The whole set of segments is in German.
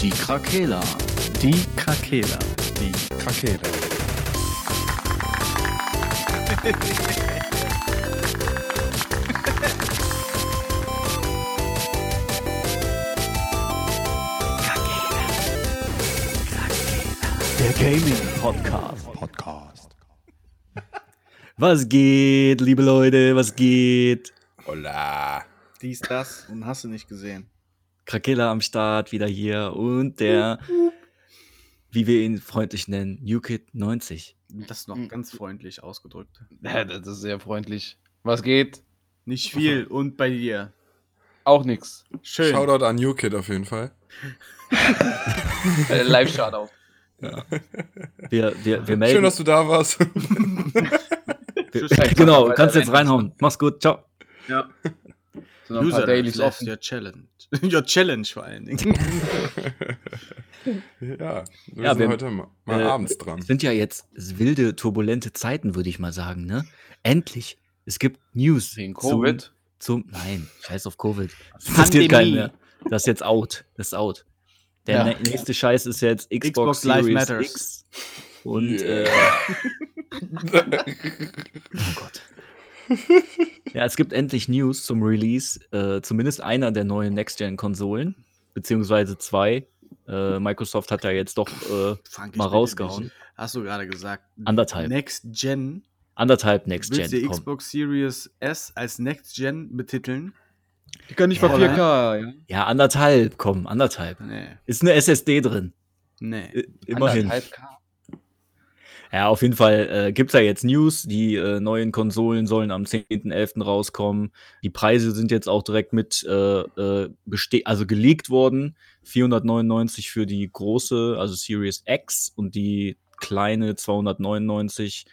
Die Krakela. Die Krakela. Die Krakela. Der Gaming Podcast. Podcast. Was geht, liebe Leute? Was geht? Hola. Dies, das und hast du nicht gesehen. Krakela am Start, wieder hier und der, wie wir ihn freundlich nennen, NewKid 90. Das ist noch Mhm. ganz freundlich ausgedrückt. Ja, das ist sehr freundlich. Was geht? Nicht viel und bei dir. Auch nix. Schön. Shoutout an New Kid auf jeden Fall. Äh, Live-Shoutout. Wir, wir, wir melden. Schön, dass du da warst. wir, genau, kannst jetzt reinhauen. Mach's gut, ciao. Ja. So User Dailies left offen. your challenge. your challenge vor allen Dingen. ja, wir Ja, sind wir- heute mal, mal äh, abends dran. Es sind ja jetzt wilde, turbulente Zeiten, würde ich mal sagen, ne? Endlich. Es gibt News. Wegen zum- Covid. Zum, nein, scheiß auf Covid. Das interessiert keinen mehr. Das ist jetzt out. Das ist out. Der Ja. nä- nächste Scheiß ist jetzt Xbox, Xbox Live Series Matters. X. Und Yeah. äh, oh Gott. ja, es gibt endlich News zum Release, äh, zumindest einer der neuen Next-Gen-Konsolen, beziehungsweise zwei. Äh, Microsoft hat ja jetzt doch äh, mal rausgehauen. Hast du gerade gesagt? Anderthalb. Next Gen. Anderthalb Willst du Next-Gen. die komm. Xbox Series S als Next Gen betiteln? Die können nicht Ja, mal 4K. Ja. Ja, anderthalb, komm, anderthalb. Nee. Ist eine SSD drin. Nee. I immerhin. Anderthalb K. Ja, auf jeden Fall äh, gibt es ja jetzt News. Die äh, neuen Konsolen sollen am 10.11. rauskommen. Die Preise sind jetzt auch direkt mit äh, äh, also geleakt worden. 499 für die große, also Series X und die kleine 299,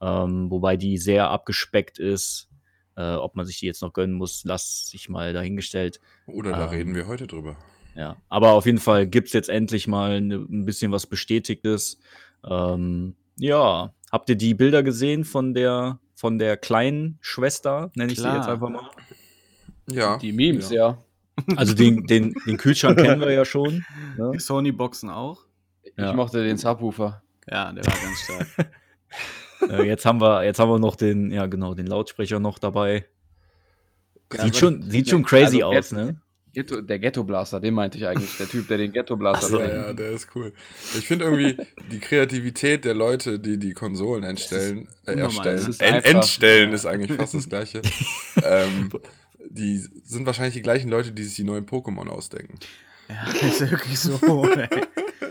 ähm, wobei die sehr abgespeckt ist. Äh, ob man sich die jetzt noch gönnen muss, lass ich mal dahingestellt. Oder da Ähm, reden wir heute drüber. Ja, aber auf jeden Fall gibt es jetzt endlich mal ne, ein bisschen was Bestätigtes. Ähm, ja, habt ihr die Bilder gesehen von der, von der kleinen Schwester, nenne ich sie Klar. jetzt einfach mal? Ja. Die Memes, ja. Also den, den, den Kühlschrank kennen wir ja schon. Ne? Sony Boxen auch? Ja. Ich mochte den Subwoofer. Ja, der war ganz stark. Äh, jetzt, haben wir, jetzt haben wir noch den, ja genau, den Lautsprecher noch dabei. Ja, sieht schon, sieht schon crazy Also, aus, ne? Ghetto, der Ghetto Blaster, den meinte ich eigentlich. Der Typ, der den Ghetto Blaster so, Ja, trägt. ja, der ist cool. Ich finde irgendwie die Kreativität der Leute, die die Konsolen entstellen, äh, erstellen, ist en einfach- entstellen ist eigentlich fast das gleiche. ähm, die sind wahrscheinlich die gleichen Leute, die sich die neuen Pokémon ausdenken. Ja, ist wirklich so. Ey.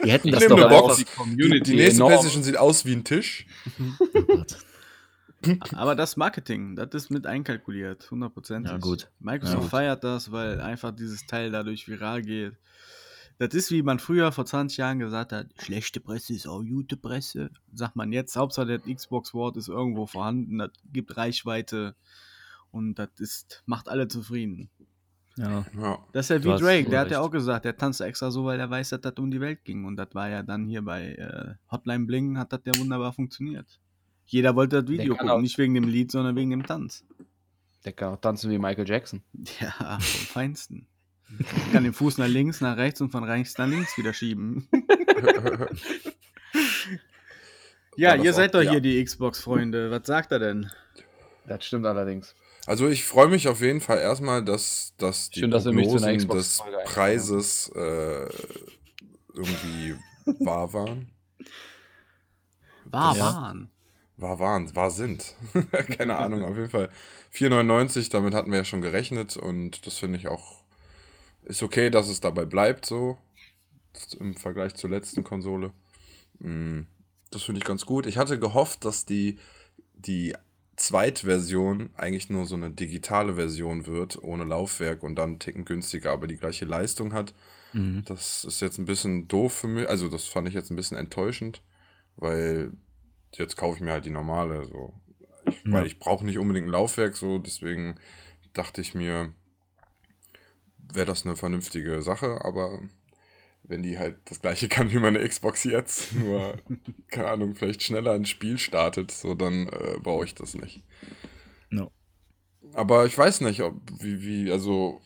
Die hätten Ich das doch eine. Box. die Die, Community die nächste enorm. PlayStation sieht aus wie ein Tisch. Oh Gott. Aber das Marketing, das ist mit einkalkuliert, hundertprozentig. Ja, gut. Microsoft Ja, gut. feiert das, weil einfach dieses Teil dadurch viral geht. Das ist, wie man früher vor 20 Jahren gesagt hat, schlechte Presse ist auch gute Presse. Sagt man jetzt, Hauptsache der Xbox-Wort ist irgendwo vorhanden, das gibt Reichweite und das ist, macht alle zufrieden. Ja. Ja. Das ist ja wie Drake, der hat ja auch gesagt, der tanzt extra so, weil er weiß, dass das um die Welt ging. Und das war ja dann hier bei äh, Hotline Bling, hat das ja wunderbar funktioniert. Jeder wollte das Video gucken, auch- nicht wegen dem Lied, sondern wegen dem Tanz. Der kann auch tanzen wie Michael Jackson. Ja, vom Feinsten. Kann den Fuß nach links, nach rechts und von rechts nach links wieder schieben. ja, ihr auch- seid doch ja. hier die Xbox-Freunde. Was sagt er denn? Das stimmt allerdings. Also ich freue mich auf jeden Fall erstmal, dass, dass die Schön, dass Prognosen des Preises äh, irgendwie wahr waren. War, Ja. waren. War waren, war sind. Keine Ahnung, auf jeden Fall 4,99, damit hatten wir ja schon gerechnet und das finde ich auch, ist okay, dass es dabei bleibt so, im Vergleich zur letzten Konsole. Mm, Das finde ich ganz gut. Ich hatte gehofft, dass die, die Zweitversion eigentlich nur so eine digitale Version wird, ohne Laufwerk und dann einen Ticken günstiger, aber die gleiche Leistung hat. Mhm. Das ist jetzt ein bisschen doof für mich. Also, das fand ich jetzt ein bisschen enttäuschend, weil jetzt kaufe ich mir halt die normale. So. Ich, Ja. Weil ich brauche nicht unbedingt ein Laufwerk, so deswegen dachte ich mir, wäre das eine vernünftige Sache, aber wenn die halt das gleiche kann wie meine Xbox jetzt, nur, keine Ahnung, vielleicht schneller ein Spiel startet, so dann äh, brauche ich das nicht. No. Aber ich weiß nicht, ob, wie, wie, also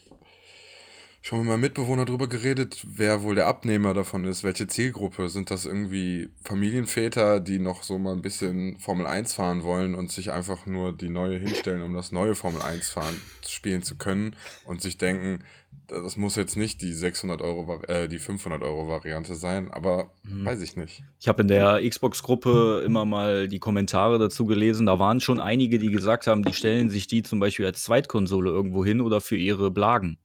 schon mit meinem Mitbewohner drüber geredet, wer wohl der Abnehmer davon ist. Welche Zielgruppe? Sind das irgendwie Familienväter, die noch so mal ein bisschen Formel 1 fahren wollen und sich einfach nur die neue hinstellen, um das neue Formel 1 fahren spielen zu können und sich denken, das muss jetzt nicht die 600 Euro, äh, die 500 Euro Variante sein, aber Mhm. weiß ich nicht. Ich habe in der Xbox-Gruppe immer mal die Kommentare dazu gelesen. Da waren schon einige, die gesagt haben, die stellen sich die zum Beispiel als Zweitkonsole irgendwo hin oder für ihre Blagen.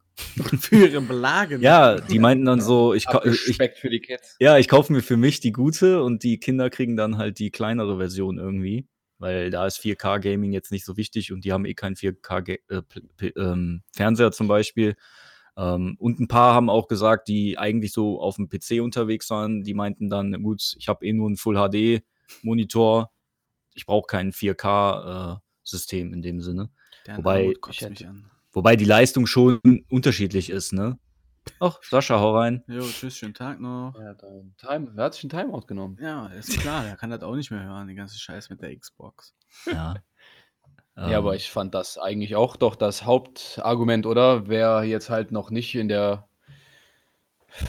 Für ihre Belagen. Ja, die meinten dann so, ich, ich, für die Kids. ja, ich kaufe mir für mich die gute und die Kinder kriegen dann halt die kleinere Version irgendwie. Weil da ist 4K-Gaming jetzt nicht so wichtig und die haben eh keinen 4K-Fernseher zum Beispiel. Ähm, und ein paar haben auch gesagt, die eigentlich so auf dem PC unterwegs waren, die meinten dann, gut, ich habe eh nur einen Full-HD-Monitor, ich brauche kein 4K-System in dem Sinne. Der Wobei, ich mich hätte- an. Wobei die Leistung schon unterschiedlich ist, ne? Ach, Sascha, hau rein. Jo, tschüss, schönen Tag noch. Er hat, einen Time, er hat sich einen Timeout genommen. Ja, ist klar, der kann das auch nicht mehr hören, die ganze Scheiß mit der Xbox. Ja. Ja, aber Ähm, ich fand das eigentlich auch doch das Hauptargument, oder? Wer jetzt halt noch nicht in der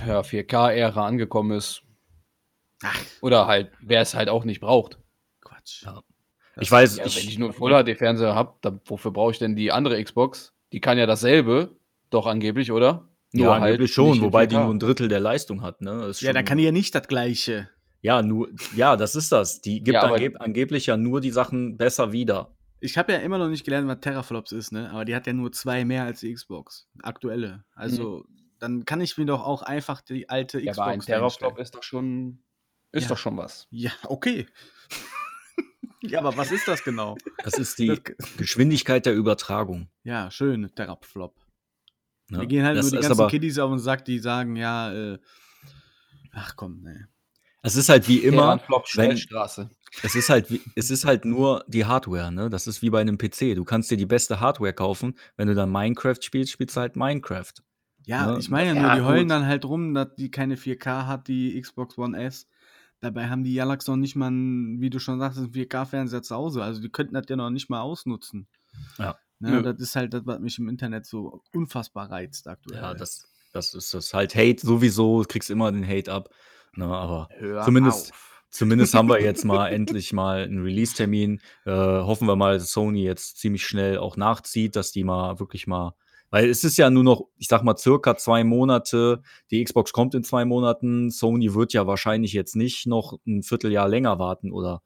ja, 4K-Ära angekommen ist. Ach. Oder halt, wer es halt auch nicht braucht. Quatsch. Ja. Ich weiß, Ja, ich, wenn ich nur einen Full-HD-Fernseher habe, wofür brauche ich denn die andere Xbox? Die kann ja dasselbe, doch angeblich, oder? ja, angeblich schon, wobei die 4K. nur ein Drittel der Leistung hat, ne? Ja, dann kann die ja nicht das Gleiche. Ja, nur, ja, das ist das. Die gibt Ja, angeb angeblich ja nur die Sachen besser wieder. Ich habe ja immer noch nicht gelernt, was Teraflops ist, ne? Aber die hat ja nur zwei mehr als die Xbox. Aktuelle. Also, dann kann ich mir doch auch einfach die alte Mhm. Ja, Xbox. aber ein Teraflop ist doch schon, ist Ja. doch schon was. Ja, okay. Ja, aber was ist das genau? Das ist die Das- Geschwindigkeit der Übertragung. Ja, schön, Teraflop. Ne? Wir gehen halt das nur die ganzen aber, Kiddies auf und sagt, die sagen, ja, äh, ach komm, ne. Es ist halt wie immer, Teraflop wenn, Schnellstraße. es ist halt, wie, es ist halt nur die Hardware, ne? Das ist wie bei einem PC. Du kannst dir die beste Hardware kaufen. Wenn du dann Minecraft spielst, spielst du halt Minecraft. Ja, Ja, ich meine ja nur, ja, die heulen gut. dann halt rum, dass die keine 4K hat, die Xbox One S. Dabei haben die Jalax noch nicht mal, einen, wie du schon sagst, einen 4K-Fernseher zu Hause. Also die könnten das ja noch nicht mal ausnutzen. Ja. Ne, das ist halt das, was mich im Internet so unfassbar reizt aktuell. Ja, das, das ist das halt Hate sowieso. Du kriegst immer den Hate ab. Ne? Aber Hör zumindest- auf. Zumindest haben wir jetzt mal endlich mal einen Release-Termin. Äh, hoffen wir mal, dass Sony jetzt ziemlich schnell auch nachzieht, dass die mal wirklich mal. Weil es ist ja nur noch, ich sag mal, circa zwei Monate. Die Xbox kommt in zwei Monaten. Sony wird ja wahrscheinlich jetzt nicht noch ein Vierteljahr länger warten oder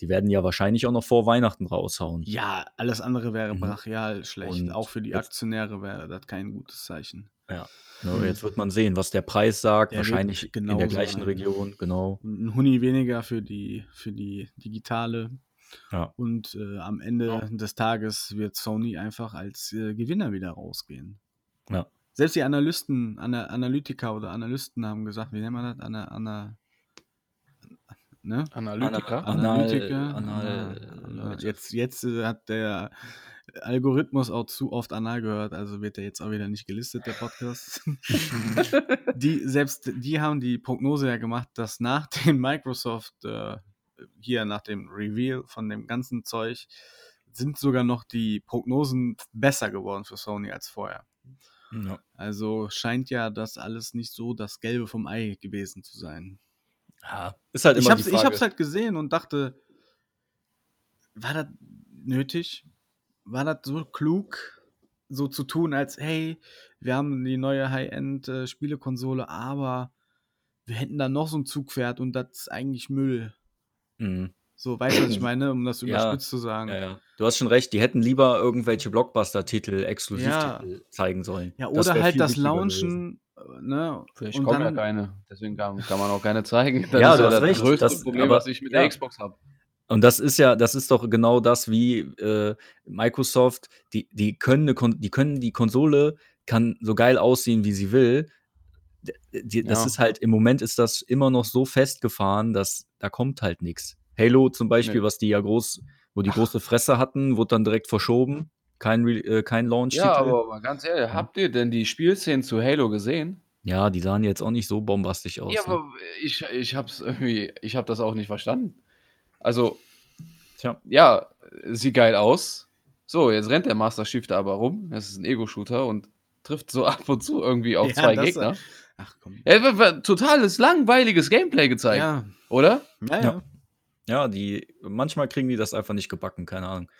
die werden ja wahrscheinlich auch noch vor Weihnachten raushauen. Ja, alles andere wäre Mhm. brachial schlecht. Und auch für die Aktionäre wäre das kein gutes Zeichen. Ne, jetzt wird man sehen, was der Preis sagt. Der wahrscheinlich in der genauso gleichen sein. Region, genau. Ein Huni weniger für die, für die digitale. Ja. Und äh, am Ende Ja. des Tages wird Sony einfach als äh, Gewinner wieder rausgehen. Ja. Selbst die Analysten, Ana Analytiker oder Analysten haben gesagt, wie nennt man das? Ana, Ana, ne? Analytiker. Anal- Analytiker. Anal- Ana- Leute. jetzt jetzt äh, hat der Algorithmus auch zu oft Anal gehört, also wird er jetzt auch wieder nicht gelistet, der Podcast. die, selbst die haben die Prognose ja gemacht, dass nach dem Microsoft, äh, hier nach dem Reveal von dem ganzen Zeug, sind sogar noch die Prognosen besser geworden für Sony als vorher. Ja. Also scheint ja das alles nicht so das Gelbe vom Ei gewesen zu sein. Ja, ist halt Ich immer hab's, die ich Frage. hab's halt gesehen und dachte, war das nötig? War das so klug, so zu tun, als hey, wir haben die neue High-End-Spielekonsole, aber wir hätten da noch so ein Zugpferd und das ist eigentlich Müll. Mhm. So, weißt du, was ich meine, um das Ja, überspitzt zu sagen? Ja, ja. Du hast schon recht, die hätten lieber irgendwelche Blockbuster-Titel, Exklusivtitel zeigen sollen. Ja, oder halt das Launchen, äh, ne? Vielleicht und kommen ja keine. Deswegen kann, kann man auch keine zeigen. Das Ja, ist du hast das recht, größte das- Problem, aber- was ich mit ja. der Xbox habe. Und das ist ja, das ist doch genau das, wie äh, Microsoft, die, die können eine Kon die können die Konsole kann so geil aussehen, wie sie will. Die, das Ja. ist halt, im Moment ist das immer noch so festgefahren, dass da kommt halt nichts. Halo zum Beispiel, Nee. was die ja groß, wo die große Fresse hatten, wurde dann direkt verschoben. Kein, Re äh, kein Launch-Titel. Ja, aber ganz ehrlich, habt ihr denn die Spielszenen zu Halo gesehen? Ja, die sahen jetzt auch nicht so bombastisch aus. Ja, ne? aber ich, ich hab's irgendwie, ich hab das auch nicht verstanden. Also, Tja. ja, sieht geil aus. So, jetzt rennt der Master da aber rum. Das ist ein Ego-Shooter und trifft so ab und zu irgendwie auf Ja, zwei Gegner. Ach komm. Ja, war- war totales langweiliges Gameplay gezeigt, Ja, oder? ja, ja. Ja. Die, manchmal kriegen die das einfach nicht gebacken, keine Ahnung.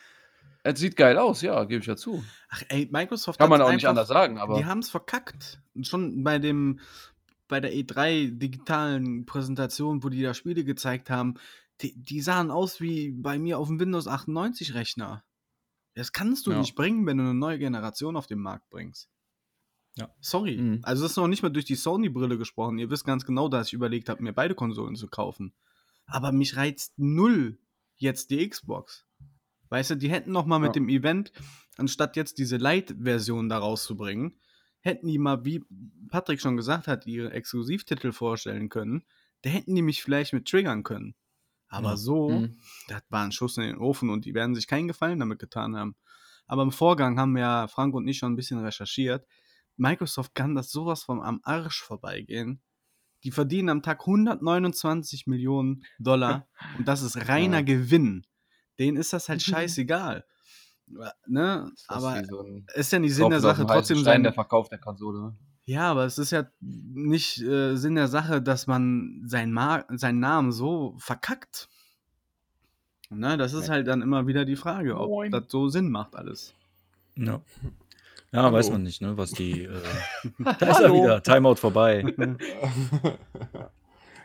Es sieht geil aus, ja, gebe ich ja zu. Ach ey, Microsoft Kann man auch nicht einfach- anders sagen, aber Die haben es verkackt. Und Schon bei dem bei der E3 digitalen Präsentation, wo die da Spiele gezeigt haben, die, die sahen aus wie bei mir auf dem Windows 98 Rechner. Das kannst du Ja. nicht bringen, wenn du eine neue Generation auf den Markt bringst. Ja. Sorry. Mhm. Also das ist noch nicht mal durch die Sony-Brille gesprochen. Ihr wisst ganz genau, dass ich überlegt habe, mir beide Konsolen zu kaufen. Aber mich reizt null jetzt die Xbox. Weißt du, die hätten noch mal mit Ja. dem Event, anstatt jetzt diese Light-Version da rauszubringen, hätten die mal, wie Patrick schon gesagt hat, ihre Exklusivtitel vorstellen können. Da hätten die mich vielleicht mit triggern können. Aber Ja. so, Mhm. das war ein Schuss in den Ofen und die werden sich keinen Gefallen damit getan haben. Aber im Vorgang haben ja Frank und ich schon ein bisschen recherchiert. Microsoft kann das sowas vom am Arsch vorbeigehen. Die verdienen am Tag 129 Millionen Dollar und das ist reiner Ja. Gewinn. Denen ist das halt scheißegal. Ne? Ist Aber so ist ja nicht Sinn der Sache, trotzdem Stein sein, der Verkauf der Konsole. ne? ja, aber es ist ja nicht äh, Sinn der Sache, dass man sein Mar seinen Namen so verkackt. Ne, das ist halt dann immer wieder die Frage, ob Moin. das so Sinn macht alles. Ja. Ja, Hallo. weiß man nicht, ne, was die. Äh, da ist er wieder. Timeout vorbei.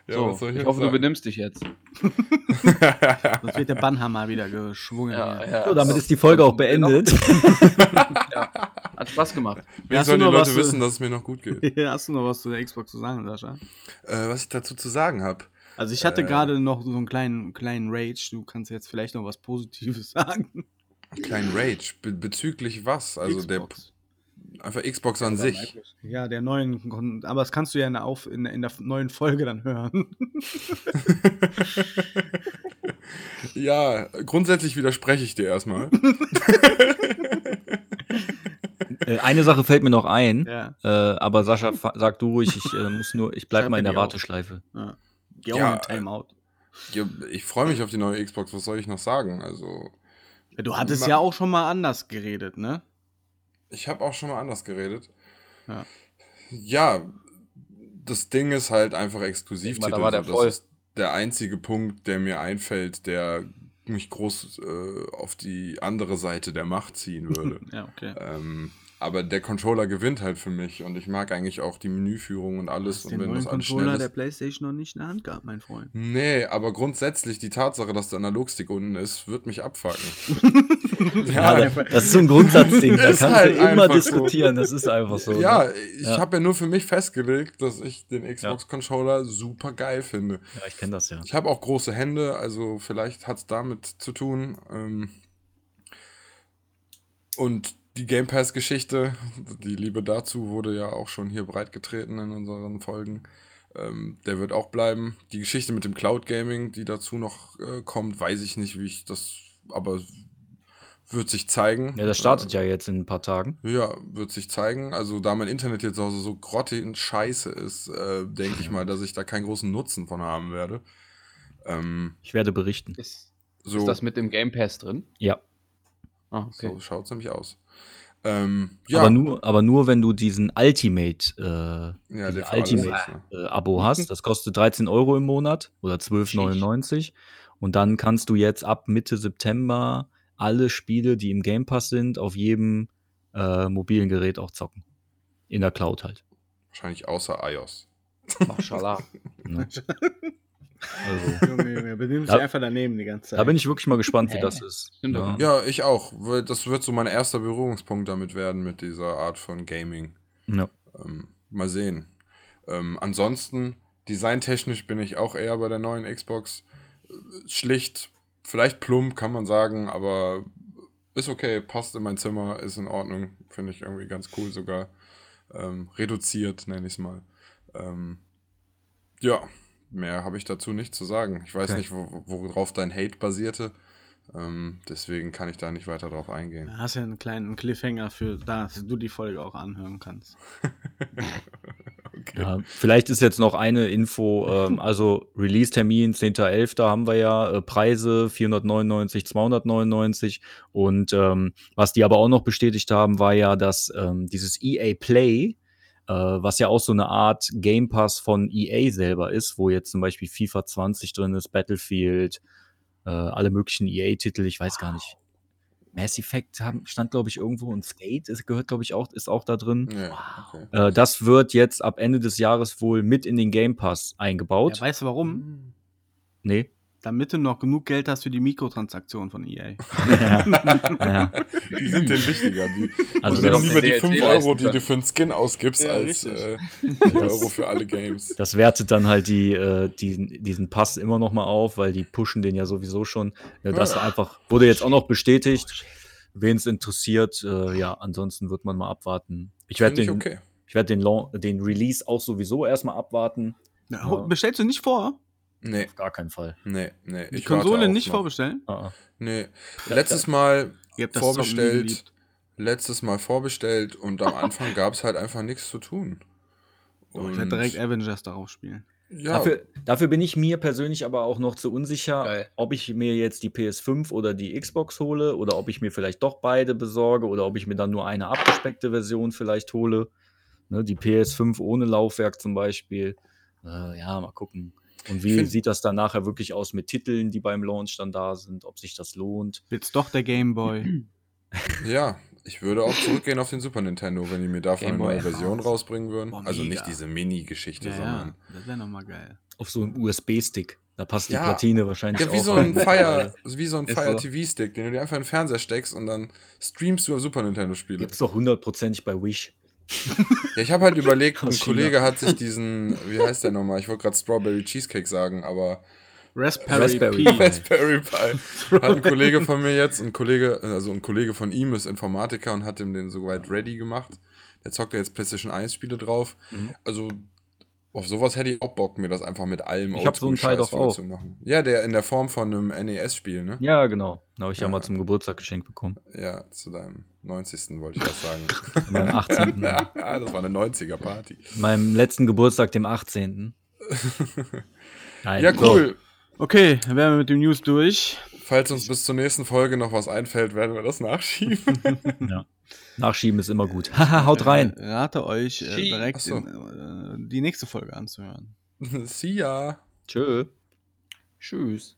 ja, so, ich, jetzt hoffe, du sagen? benimmst dich jetzt. Sonst wird der Bannhammer wieder geschwungen. Ja, ja. So, damit ist die Folge auch beendet. Hat Spaß gemacht. Wie sollen du die Leute was, wissen, äh, dass es mir noch gut geht? Hast du noch was zu der Xbox zu sagen, Sascha? äh, was ich dazu zu sagen habe. Also ich hatte Äh. gerade noch so einen kleinen, kleinen Rage. Du kannst jetzt vielleicht noch was Positives sagen. Kleinen Rage. Be bezüglich was? Also Xbox. der einfach Xbox an sich. Ja, der neuen, aber das kannst du ja in der, Auf in, in der neuen Folge dann hören. Ja, grundsätzlich widerspreche ich dir erstmal. Äh, Eine Sache fällt mir noch ein. ja. Äh, aber Sascha, sag du ruhig, ich äh, muss nur, ich bleib Schreib mal in der. Warteschleife. ja. Geh auch Ja, in Timeout. Ja, ich freue mich auf die neue Xbox. Was soll ich noch sagen? Also, Ja, du hattest ja auch schon mal anders geredet, ne? Ich habe auch schon mal anders geredet. Ja. Ja, das Ding ist halt einfach exklusiv. Da war der das voll. ist der einzige Punkt, der mir einfällt, der mich groß äh, auf die andere Seite der Macht ziehen würde. Ja, okay. ähm, aber der Controller gewinnt halt für mich und ich mag eigentlich auch die Menüführung und alles. Hast Und den wenn neuen das alles schnell Controller ist. der Playstation noch nicht in der Hand gehabt, mein Freund. Nee, aber grundsätzlich die Tatsache, dass der Analogstick unten ist, wird mich abfacken. Ja, da- das ist so ein Grundsatzding. Da Ist kannst halt du immer einfach so. diskutieren. Das ist einfach so. ja, Ne? ich Ja. habe ja nur für mich festgelegt, dass ich den Xbox-Controller super geil finde. ja ich kenne das ja. Ich habe auch große Hände, also vielleicht hat es damit zu tun. Ähm, und die Game Pass-Geschichte, die Liebe dazu wurde ja auch schon hier breitgetreten in unseren Folgen. Ähm, der wird auch bleiben. Die Geschichte mit dem Cloud Gaming, die dazu noch äh, kommt, weiß ich nicht, wie ich das, aber wird sich zeigen. Ja, das startet ja jetzt in ein paar Tagen. Ja, wird sich zeigen. Also, da mein Internet jetzt auch so grottig und scheiße ist, äh, denke ich mal, dass ich da keinen großen Nutzen von haben werde. Ähm, Ich werde berichten. Ist, so ist das mit dem Game Pass drin? Ja. Ah, okay. so schaut es nämlich aus. Ähm, ja, Aber, nur, aber nur, wenn du diesen Ultimate, ja, diese der für alles Ultimate ist, ne? äh, äh, Abo hast. Das kostet 13 Euro im Monat oder 12,99. Und dann kannst du jetzt ab Mitte September alle Spiele, die im Game Pass sind, auf jedem äh, mobilen Gerät auch zocken. In der Cloud halt. Wahrscheinlich außer iOS. Mashallah. Ne? Also, Junge, Junge, benimmst Ja. dich einfach daneben die ganze Zeit. da bin ich wirklich mal gespannt, wie das ist. Ja. Ja, ich auch. weil Das wird so mein erster Berührungspunkt damit werden, mit dieser Art von Gaming. Ja. Ähm, mal sehen. Ähm, ansonsten, designtechnisch bin ich auch eher bei der neuen Xbox. Schlicht, vielleicht plump, kann man sagen, aber ist okay, passt in mein Zimmer, ist in Ordnung. Finde ich irgendwie ganz cool sogar. Ähm, reduziert, nenne ich es mal. Ähm, ja, mehr habe ich dazu nicht zu sagen. Ich weiß Okay. nicht, wo, worauf dein Hate basierte. Ähm, deswegen kann ich da nicht weiter drauf eingehen. Da hast ja einen kleinen Cliffhanger für, dass du die Folge auch anhören kannst. Okay. Ja, vielleicht ist jetzt noch eine Info, ähm, also Release-Termin 10.11. haben wir ja, äh, Preise 499, 299 und ähm, was die aber auch noch bestätigt haben, war ja, dass ähm, dieses EA Play, äh, was ja auch so eine Art Game Pass von EA selber ist, wo jetzt zum Beispiel FIFA 20 drin ist, Battlefield, äh, alle möglichen EA-Titel, ich weiß gar nicht. Mass Effect haben, stand, glaube ich, irgendwo und Skate ist, gehört, glaube ich, auch, ist auch da drin. Ja, okay. Äh, das wird jetzt ab Ende des Jahres wohl mit in den Game Pass Ja, eingebaut. weißt du warum? nee. Damit du noch genug Geld hast für die Mikrotransaktion von EA. ja. Die sind denen wichtiger. Die, Also also doch lieber die DLC 5 Euro, die du für einen Skin ausgibst, Ja, als äh, 4 Euro für alle Games. Das wertet dann halt die, äh, diesen, diesen Pass immer noch mal auf, weil die pushen den ja sowieso schon. Ja, das Ja. einfach wurde jetzt auch noch bestätigt. Wen es interessiert, äh, ja, ansonsten wird man mal abwarten. Ich werde den, ich okay. ich werd den, den Release auch sowieso erstmal abwarten. Ja, Ja. Bestellst du nicht vor? Nee, Auf gar keinen Fall. nee, nee. Die Konsole auch nicht noch. vorbestellen? Ah, ah. Nee. Letztes Mal vorbestellt. Letztes Mal vorbestellt und am Anfang gab es halt einfach nichts zu tun. Oh, ich werde direkt Avengers darauf spielen. ja, Dafür, dafür bin ich mir persönlich aber auch noch zu unsicher, Geil. ob ich mir jetzt die PS5 oder die Xbox hole oder ob ich mir vielleicht doch beide besorge oder ob ich mir dann nur eine abgespeckte Version vielleicht hole. Ne, die PS5 ohne Laufwerk zum Beispiel. Äh, ja, mal gucken. Und wie find- sieht das dann nachher wirklich aus mit Titeln, die beim Launch dann da sind, ob sich das lohnt? Wird's doch der Game Boy. ja, ich würde auch zurückgehen auf den Super Nintendo, wenn die mir davon eine Game neue Version rausbringen würden. Boah, also nicht diese Mini-Geschichte, ja, ja, sondern. das wäre nochmal geil. Auf so einem USB-Stick. Da passt die Ja. Platine wahrscheinlich Ja, wie auch so ein. Fire, wie so ein Fire. TV-Stick, den du dir einfach in den Fernseher steckst und dann streamst du auf Super Nintendo-Spiele. Gibt's doch hundertprozentig bei Wish. Ja, ich habe halt überlegt, ein. Kollege hat sich diesen, wie heißt der nochmal? Ich wollte gerade Strawberry Cheesecake sagen, aber Raspberry, Raspberry Pi. Pi. Raspberry Pi. Hat ein Kollege von mir jetzt, ein Kollege, also ein Kollege von ihm ist Informatiker und hat ihm den soweit ready gemacht. Der zockt ja jetzt PlayStation 1 Spiele drauf. Mhm. Also auf sowas hätte ich auch Bock, mir das einfach mit allem Ich hab so einen Teil doch auch. voll zu machen. Ja, der in der Form von einem NES-Spiel, ne? Ja, genau. Da habe ich ja. Ja. mal zum Geburtstag geschenkt bekommen. Ja, zu deinem 90. wollte ich das sagen. Meinem 18. ja, das war eine 90er-Party. meinem letzten Geburtstag, dem 18. Nein, Ja, so. cool. Okay, dann wären wir mit dem News durch. Falls uns bis zur nächsten Folge noch was einfällt, werden wir das nachschieben. Ja. Nachschieben ist immer gut. Haha, haut rein. Äh, Rate euch äh, direkt so. in, äh, die nächste Folge anzuhören. See ya. Tschö. Tschüss.